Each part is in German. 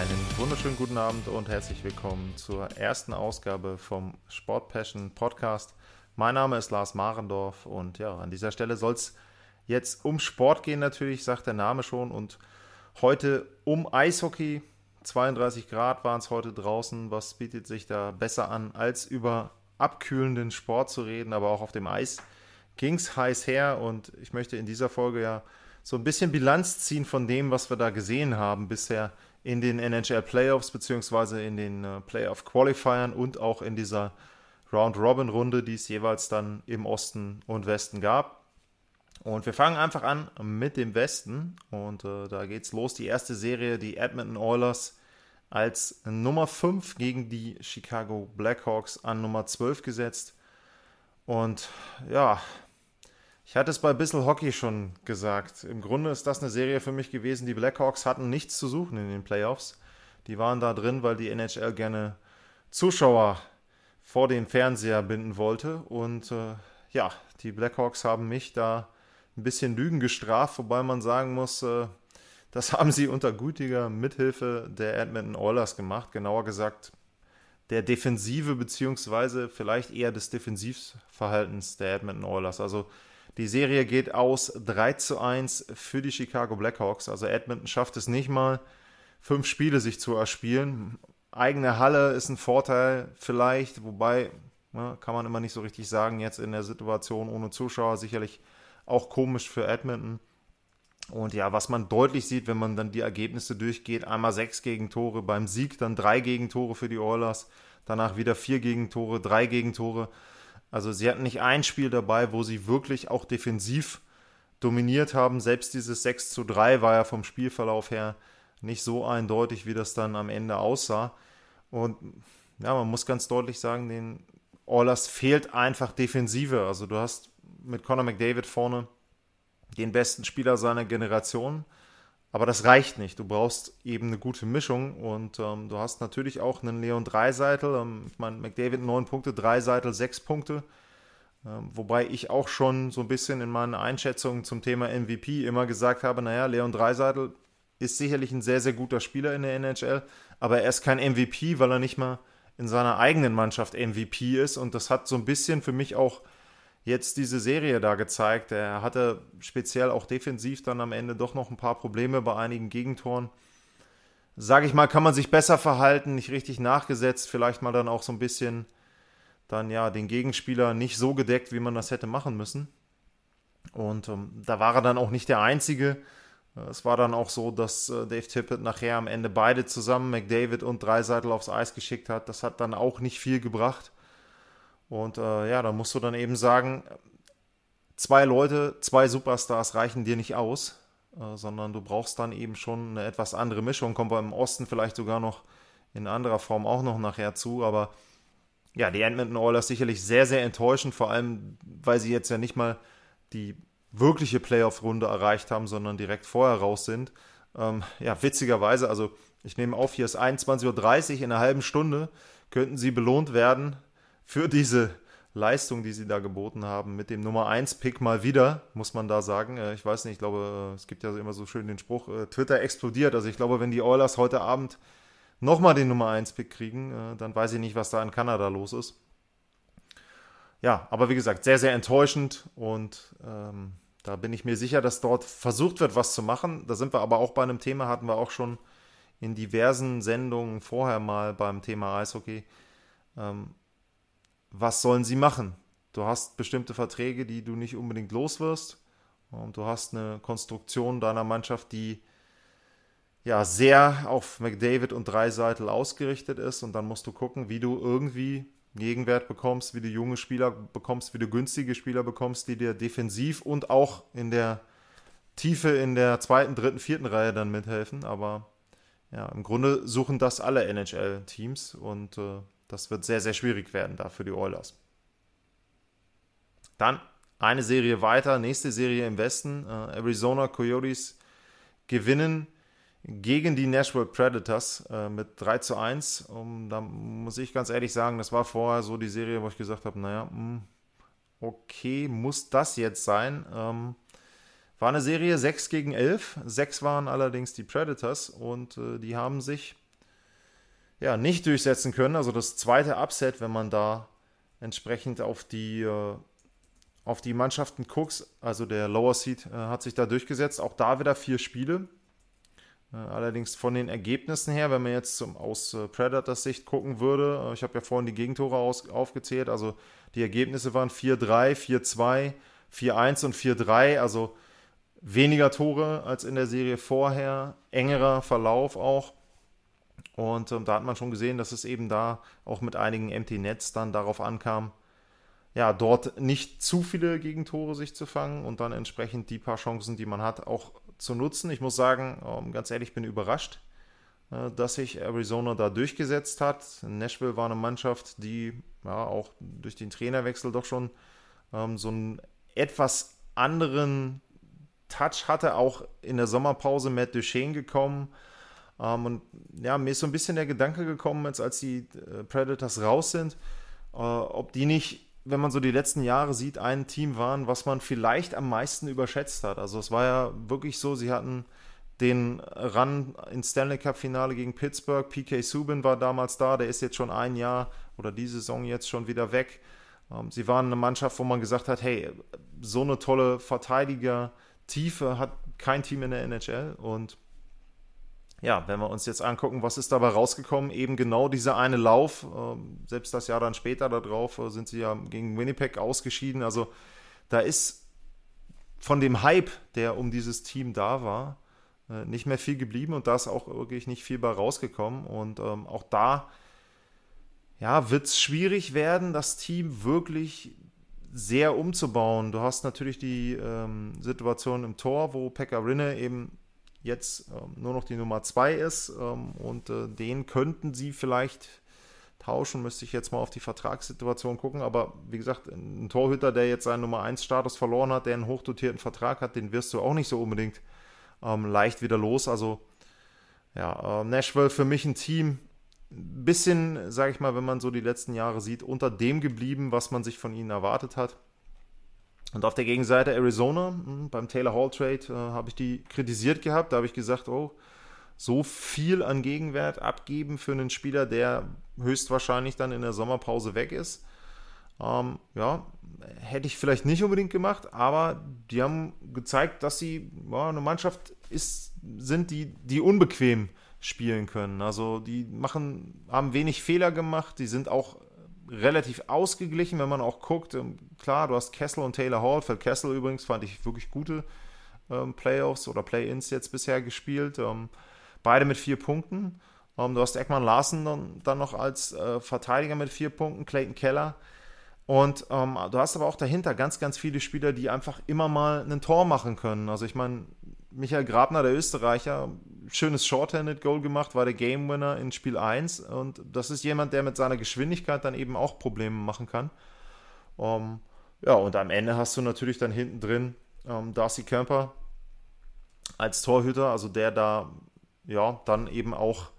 Einen wunderschönen guten Abend und herzlich willkommen zur ersten Ausgabe vom Sport Passion Podcast. Mein Name ist Lars Marendorf und ja, an dieser Stelle soll es jetzt um Sport gehen natürlich, sagt der Name schon und heute um Eishockey. 32 Grad waren es heute draußen. Was bietet sich da besser an, als über abkühlenden Sport zu reden, aber auch auf dem Eis ging es heiß her und ich möchte in dieser Folge ja so ein bisschen Bilanz ziehen von dem, was wir da gesehen haben bisher in den NHL Playoffs beziehungsweise in den äh, Playoff Qualifiern und auch in dieser Round Robin Runde, die es jeweils dann im Osten und Westen gab. Und wir fangen einfach an mit dem Westen und äh, da geht's los. Die erste Serie, die Edmonton Oilers als Nummer 5 gegen die Chicago Blackhawks an Nummer 12 gesetzt. Und ja, ich hatte es bei Bissell Hockey schon gesagt. Im Grunde ist das eine Serie für mich gewesen. Die Blackhawks hatten nichts zu suchen in den Playoffs. Die waren da drin, weil die NHL gerne Zuschauer vor den Fernseher binden wollte. Und äh, ja, die Blackhawks haben mich da ein bisschen Lügen gestraft, wobei man sagen muss, äh, das haben sie unter gutiger Mithilfe der Edmonton Oilers gemacht. Genauer gesagt, der Defensive beziehungsweise vielleicht eher des Defensivverhaltens der Edmonton Oilers. Also die Serie geht aus 3 zu 1 für die Chicago Blackhawks. Also Edmonton schafft es nicht mal, fünf Spiele sich zu erspielen. Eigene Halle ist ein Vorteil vielleicht, wobei ne, kann man immer nicht so richtig sagen, jetzt in der Situation ohne Zuschauer sicherlich auch komisch für Edmonton. Und ja, was man deutlich sieht, wenn man dann die Ergebnisse durchgeht, einmal sechs Gegentore beim Sieg, dann drei Gegentore für die Oilers, danach wieder vier Gegentore, drei Gegentore. Also sie hatten nicht ein Spiel dabei, wo sie wirklich auch defensiv dominiert haben. Selbst dieses 6 zu 3 war ja vom Spielverlauf her nicht so eindeutig, wie das dann am Ende aussah. Und ja, man muss ganz deutlich sagen, den Oilers fehlt einfach Defensive. Also du hast mit Conor McDavid vorne den besten Spieler seiner Generation. Aber das reicht nicht. Du brauchst eben eine gute Mischung und ähm, du hast natürlich auch einen Leon Dreiseitel. Ähm, ich meine, McDavid 9 Punkte, Dreiseitel 6 Punkte. Ähm, wobei ich auch schon so ein bisschen in meinen Einschätzungen zum Thema MVP immer gesagt habe, naja, Leon Dreiseitel ist sicherlich ein sehr, sehr guter Spieler in der NHL, aber er ist kein MVP, weil er nicht mal in seiner eigenen Mannschaft MVP ist. Und das hat so ein bisschen für mich auch jetzt diese Serie da gezeigt. Er hatte speziell auch defensiv dann am Ende doch noch ein paar Probleme bei einigen Gegentoren. Sage ich mal, kann man sich besser verhalten, nicht richtig nachgesetzt, vielleicht mal dann auch so ein bisschen dann ja den Gegenspieler nicht so gedeckt, wie man das hätte machen müssen. Und ähm, da war er dann auch nicht der Einzige. Es war dann auch so, dass äh, Dave Tippett nachher am Ende beide zusammen, McDavid und Dreiseitel, aufs Eis geschickt hat. Das hat dann auch nicht viel gebracht. Und äh, ja, da musst du dann eben sagen, zwei Leute, zwei Superstars reichen dir nicht aus, äh, sondern du brauchst dann eben schon eine etwas andere Mischung. Kommt beim Osten vielleicht sogar noch in anderer Form auch noch nachher zu, aber ja, die Edmonton Oilers sicherlich sehr, sehr enttäuschend, vor allem, weil sie jetzt ja nicht mal die wirkliche Playoff-Runde erreicht haben, sondern direkt vorher raus sind. Ähm, ja, witzigerweise, also ich nehme auf, hier ist 21.30 Uhr, in einer halben Stunde könnten sie belohnt werden für diese Leistung, die sie da geboten haben, mit dem Nummer 1 Pick mal wieder, muss man da sagen. Äh, ich weiß nicht, ich glaube, äh, es gibt ja immer so schön den Spruch, äh, Twitter explodiert. Also ich glaube, wenn die Oilers heute Abend nochmal den Nummer 1 Pick kriegen, dann weiß ich nicht, was da in Kanada los ist. Ja, aber wie gesagt, sehr, sehr enttäuschend und ähm, da bin ich mir sicher, dass dort versucht wird, was zu machen. Da sind wir aber auch bei einem Thema, hatten wir auch schon in diversen Sendungen vorher mal beim Thema Eishockey. Ähm, was sollen sie machen? Du hast bestimmte Verträge, die du nicht unbedingt los wirst. Und du hast eine Konstruktion deiner Mannschaft, die ja sehr auf McDavid und Dreiseitel ausgerichtet ist. Und dann musst du gucken, wie du irgendwie Gegenwert bekommst, wie du junge Spieler bekommst, wie du günstige Spieler bekommst, die dir defensiv und auch in der Tiefe in der zweiten, dritten, vierten Reihe dann mithelfen. Aber ja, im Grunde suchen das alle NHL-Teams und äh, das wird sehr, sehr schwierig werden da für die Oilers. Dann eine Serie weiter, nächste Serie im Westen. Äh, Arizona Coyotes gewinnen gegen die Nashville Predators äh, mit 3 zu 1. Um, da muss ich ganz ehrlich sagen, das war vorher so die Serie, wo ich gesagt habe, naja, mh, hm, okay, muss das jetzt sein? Ähm, war eine Serie 6 gegen 11. 6 waren allerdings die Predators und äh, die haben sich ja nicht durchsetzen können. Also das zweite Upset, wenn man da entsprechend auf die, äh, auf die Mannschaften guckt, also der Lower Seed äh, hat sich da durchgesetzt. Auch da wieder vier Spiele. Äh, allerdings von den Ergebnissen her, wenn man jetzt zum, aus äh, Predators Sicht gucken würde, äh, ich habe ja vorhin die Gegentore aus, aufgezählt, also die Ergebnisse waren 4-3, 4-2, 4-1 und 4-3, also weniger Tore als in der Serie vorher, engerer Verlauf auch. Und ähm, da hat man schon gesehen, dass es eben da auch mit einigen Empty Nets dann darauf ankam, ja, dort nicht zu viele Gegentore sich zu fangen und dann entsprechend die paar Chancen, die man hat, auch zu nutzen. Ich muss sagen, ähm, ganz ehrlich, bin überrascht, äh, dass sich Arizona da durchgesetzt hat. Nashville war eine Mannschaft, die ja auch durch den Trainerwechsel doch schon ähm, so einen etwas anderen Touch hatte, auch in der Sommerpause Matt Duchesne gekommen. Ähm, und ja, mir ist so ein bisschen der Gedanke gekommen, jetzt als die äh, Predators raus sind, äh, ob die nicht, wenn man so die letzten Jahre sieht, ein Team waren, was man vielleicht am meisten überschätzt hat. Also es war ja wirklich so, sie hatten den Run ins Stanley Cup Finale gegen Pittsburgh. PK Subin war damals da, der ist jetzt schon ein Jahr oder die Saison jetzt schon wieder weg. Ähm, sie waren eine Mannschaft, wo man gesagt hat, hey, so eine tolle Verteidiger, Tiefe hat kein Team in der NHL. Und ja, wenn wir uns jetzt angucken, was ist dabei rausgekommen, eben genau dieser eine Lauf, ähm, selbst das Jahr dann später darauf äh, sind sie ja gegen Winnipeg ausgeschieden. Also da ist von dem Hype, der um dieses Team da war, äh, nicht mehr viel geblieben und da ist auch wirklich nicht viel bei rausgekommen. Und ähm, auch da ja, wird es schwierig werden, das Team wirklich sehr umzubauen. Du hast natürlich die ähm, Situation im Tor, wo Pekka Rinne eben jetzt ähm, nur noch die Nummer 2 ist ähm, und äh, den könnten sie vielleicht tauschen, müsste ich jetzt mal auf die Vertragssituation gucken, aber wie gesagt, ein Torhüter, der jetzt seinen Nummer 1 Status verloren hat, der einen hochdotierten Vertrag hat, den wirst du auch nicht so unbedingt ähm, leicht wieder los, also ja, äh, Nashville für mich ein Team, ein bisschen, sage ich mal, wenn man so die letzten Jahre sieht, unter dem geblieben, was man sich von ihnen erwartet hat. Und auf der Gegenseite Arizona, hm, beim Taylor Hall Trade, äh, habe ich die kritisiert gehabt. Da habe ich gesagt, oh, so viel an Gegenwert abgeben für einen Spieler, der höchstwahrscheinlich dann in der Sommerpause weg ist. Ähm, ja, hätte ich vielleicht nicht unbedingt gemacht, aber die haben gezeigt, dass sie ja, eine Mannschaft ist, sind, die, die unbequem spielen können. Also die machen, haben wenig Fehler gemacht, die sind auch relativ ausgeglichen, wenn man auch guckt. Ähm, klar, du hast Kessel und Taylor Hall. Phil Kessel übrigens fand ich wirklich gute ähm, Playoffs oder Play-Ins jetzt bisher gespielt. Ähm, beide mit vier Punkten. Ähm, du hast Ekman Larsen dann, dann noch als äh, Verteidiger mit vier Punkten, Clayton Keller. Und ähm, du hast aber auch dahinter ganz, ganz viele Spieler, die einfach immer mal ein Tor machen können. Also ich meine, Michael Grabner, der Österreicher, schönes Shorthanded-Goal gemacht, war der Game Winner in Spiel 1. Und das ist jemand, der mit seiner Geschwindigkeit dann eben auch Probleme machen kann. Um, ähm, ja, und am Ende hast du natürlich dann hinten drin um, ähm, Darcy Kemper als Torhüter, also der da ja dann eben auch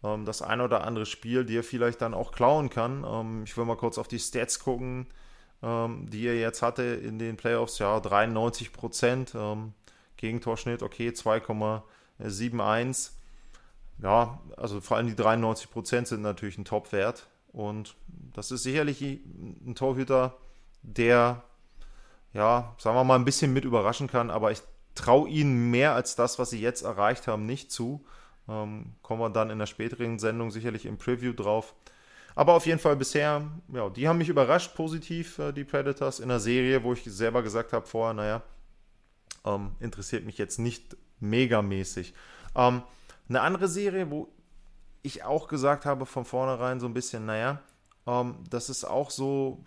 um, ähm, das ein oder andere Spiel dir vielleicht dann auch klauen kann. ich will mal kurz auf die Stats gucken, die er jetzt hatte in den Playoffs. Ja, 93 Prozent. Gegentorschnitt, okay, 2,71. Ja, also vor allem die 93 Prozent sind natürlich ein Top-Wert. Und das ist sicherlich ein Torhüter, der, ja, sagen wir mal, ein bisschen mit überraschen kann. Aber ich traue ihnen mehr als das, was sie jetzt erreicht haben, nicht zu. Ähm, kommen wir dann in der späteren Sendung sicherlich im Preview drauf. Aber auf jeden Fall bisher, ja, die haben mich überrascht positiv, äh, die Predators, in der Serie, wo ich selber gesagt habe vorher, naja, ähm, interessiert mich jetzt nicht megamäßig. Ähm, eine andere Serie, wo ich auch gesagt habe von vornherein so ein bisschen, naja, ähm, das ist auch so,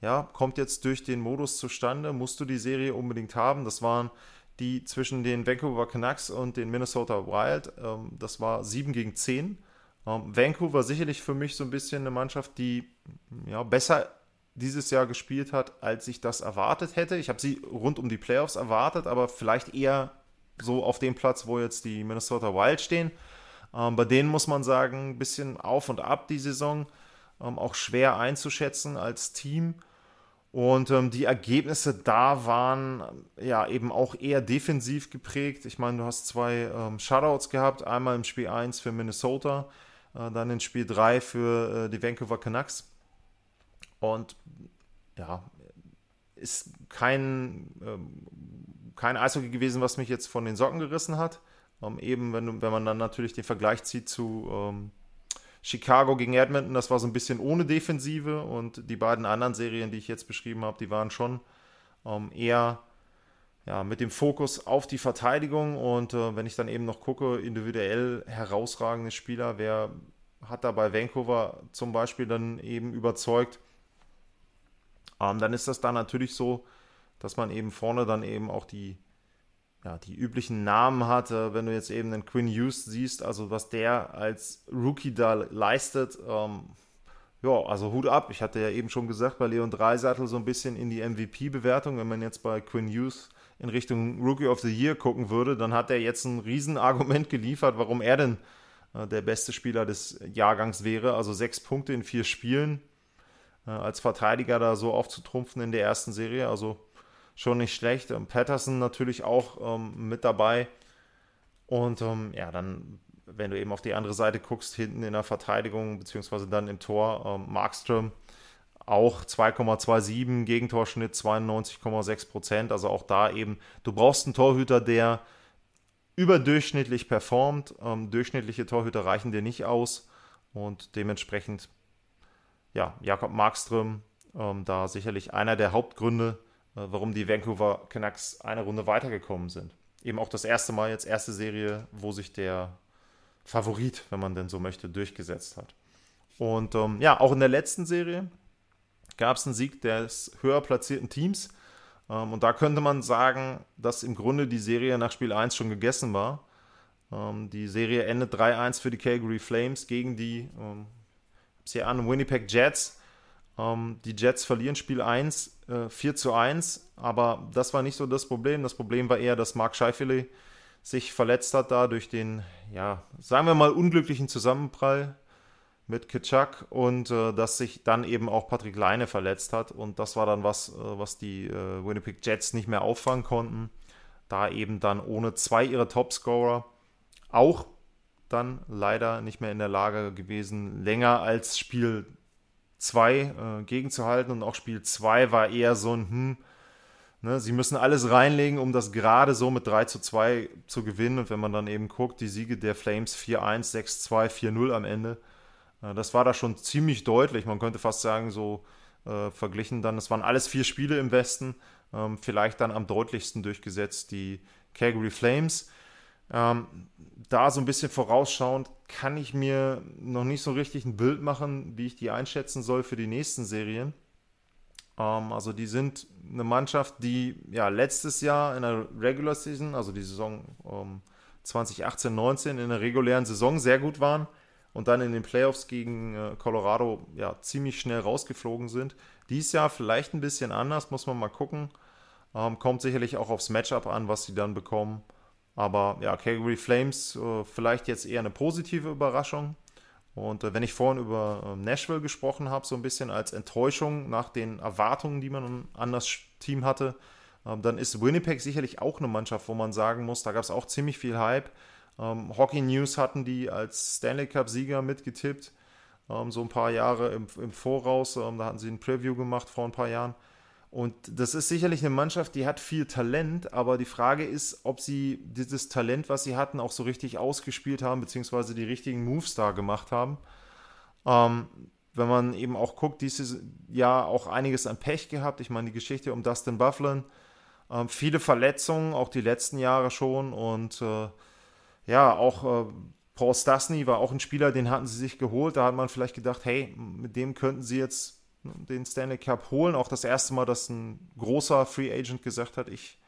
ja, kommt jetzt durch den Modus zustande, musst du die Serie unbedingt haben. Das waren die zwischen den Vancouver Canucks und den Minnesota Wild. Ähm, das war 7 gegen 10. Ähm, Vancouver sicherlich für mich so ein bisschen eine Mannschaft, die ja, besser dieses Jahr gespielt hat, als ich das erwartet hätte. Ich habe sie rund um die Playoffs erwartet, aber vielleicht eher so auf dem Platz, wo jetzt die Minnesota Wild stehen. Ähm, bei denen muss man sagen, ein bisschen auf und ab die Saison, ähm, auch schwer einzuschätzen als Team. Und ähm, die Ergebnisse da waren ja eben auch eher defensiv geprägt. Ich meine, du hast zwei ähm, Shutouts gehabt, einmal im Spiel 1 für Minnesota, äh, dann in Spiel 3 für äh, die Vancouver Canucks. Und ja, ist kein, ähm, kein Eishockey gewesen, was mich jetzt von den Socken gerissen hat. Ähm, eben, wenn, wenn man dann natürlich den Vergleich zieht zu ähm, Chicago gegen Edmonton, das war so ein bisschen ohne Defensive und die beiden anderen Serien, die ich jetzt beschrieben habe, die waren schon ähm, eher ja, mit dem Fokus auf die Verteidigung und äh, wenn ich dann eben noch gucke, individuell herausragende Spieler, wer hat da bei Vancouver zum Beispiel dann eben überzeugt, ähm, dann ist das da natürlich so, dass man eben vorne dann eben auch die, ja, die üblichen Namen hat. Äh, wenn du jetzt eben den Quinn Hughes siehst, also was der als Rookie da leistet, ähm, ja, also Hut ab. Ich hatte ja eben schon gesagt, bei Leon Dreisattel so ein bisschen in die MVP-Bewertung. Wenn man jetzt bei Quinn Hughes in Richtung Rookie of the Year gucken würde, dann hat er jetzt ein Riesenargument geliefert, warum er denn äh, der beste Spieler des Jahrgangs wäre. Also sechs Punkte in vier Spielen äh, als Verteidiger da so aufzutrumpfen in der ersten Serie. Also schon nicht schlecht. Und Patterson natürlich auch ähm, mit dabei. Und ähm, ja, dann, wenn du eben auf die andere Seite guckst, hinten in der Verteidigung, beziehungsweise dann im Tor, ähm, Markström auch 2,27, Gegentorschnitt 92,6 Prozent. Also auch da eben, du brauchst einen Torhüter, der überdurchschnittlich performt. Ähm, durchschnittliche Torhüter reichen dir nicht aus. Und dementsprechend ja, Jakob Markström ähm, da sicherlich einer der Hauptgründe, äh, warum die Vancouver Canucks eine Runde weitergekommen sind. Eben auch das erste Mal jetzt, erste Serie, wo sich der Favorit, wenn man denn so möchte, durchgesetzt hat. Und ähm, ja, auch in der letzten Serie gab es einen Sieg des höher platzierten Teams. Ähm, und da könnte man sagen, dass im Grunde die Serie nach Spiel 1 schon gegessen war. Ähm, die Serie endet 3-1 für die Calgary Flames gegen die hier an, Winnipeg Jets. Ähm, die Jets verlieren Spiel 1, äh, 4 zu 1, aber das war nicht so das Problem. Das Problem war eher, dass Mark Scheifele sich verletzt hat da durch den, ja, sagen wir mal, unglücklichen Zusammenprall mit Kitschak und äh, dass sich dann eben auch Patrick Leine verletzt hat und das war dann was, äh, was die äh, Winnipeg Jets nicht mehr auffangen konnten, da eben dann ohne zwei ihrer Topscorer auch dann leider nicht mehr in der Lage gewesen, länger als Spiel 2 äh, gegenzuhalten. Und auch Spiel 2 war eher so ein, hm, ne, sie müssen alles reinlegen, um das gerade so mit 3 zu 2 zu gewinnen. Und wenn man dann eben guckt, die Siege der Flames 4-1, 6-2, 4-0 am Ende, äh, das war da schon ziemlich deutlich. Man könnte fast sagen, so äh, verglichen dann, es waren alles vier Spiele im Westen, ähm, vielleicht dann am deutlichsten durchgesetzt die Calgary Flames. Ähm, da so ein bisschen vorausschauend kann ich mir noch nicht so richtig ein Bild machen, wie ich die einschätzen soll für die nächsten Serien. Ähm, also die sind eine Mannschaft, die ja letztes Jahr in der Regular Season, also die Saison ähm, 2018-19 in der regulären Saison sehr gut waren und dann in den Playoffs gegen äh, Colorado ja ziemlich schnell rausgeflogen sind. Dies Jahr vielleicht ein bisschen anders, muss man mal gucken. Ähm, kommt sicherlich auch aufs Matchup an, was sie dann bekommen. Aber ja, Calgary Flames äh, vielleicht jetzt eher eine positive Überraschung. Und äh, wenn ich vorhin über äh, Nashville gesprochen habe, so ein bisschen als Enttäuschung nach den Erwartungen, die man an das Team hatte, ähm, dann ist Winnipeg sicherlich auch eine Mannschaft, wo man sagen muss, da gab es auch ziemlich viel Hype. Ähm, Hockey News hatten die als Stanley Cup-Sieger mitgetippt, ähm, so ein paar Jahre im, im Voraus. Ähm, da hatten sie ein Preview gemacht vor ein paar Jahren. Und das ist sicherlich eine Mannschaft, die hat viel Talent, aber die Frage ist, ob sie dieses Talent, was sie hatten, auch so richtig ausgespielt haben, beziehungsweise die richtigen Moves da gemacht haben. Ähm, wenn man eben auch guckt, dieses Jahr auch einiges an Pech gehabt. Ich meine, die Geschichte um Dustin Bufflin, ähm, viele Verletzungen, auch die letzten Jahre schon. Und äh, ja, auch äh, Paul Stasny war auch ein Spieler, den hatten sie sich geholt. Da hat man vielleicht gedacht, hey, mit dem könnten sie jetzt den Stanley Cup holen. Auch das erste Mal, dass ein großer Free Agent gesagt hat, ich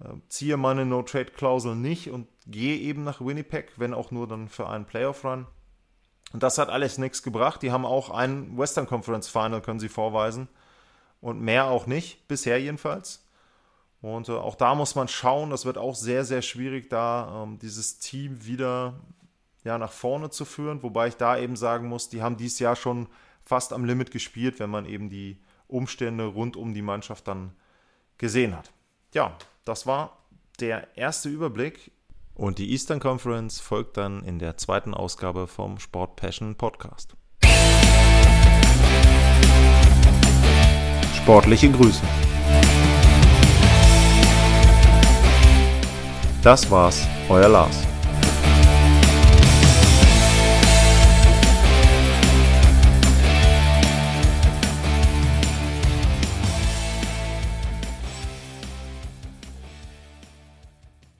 äh, ziehe meine No-Trade-Klausel nicht und gehe eben nach Winnipeg, wenn auch nur dann für einen Playoff-Run. Und das hat alles nichts gebracht. Die haben auch ein Western Conference Final, können sie vorweisen. Und mehr auch nicht, bisher jedenfalls. Und äh, auch da muss man schauen, das wird auch sehr, sehr schwierig, da ähm, dieses Team wieder ja, nach vorne zu führen. Wobei ich da eben sagen muss, die haben dieses Jahr schon fast am Limit gespielt, wenn man eben die Umstände rund um die Mannschaft dann gesehen hat. Ja, das war der erste Überblick. Und die Eastern Conference folgt dann in der zweiten Ausgabe vom Sport Passion Podcast. Sportliche Grüße. Das war's, euer Lars.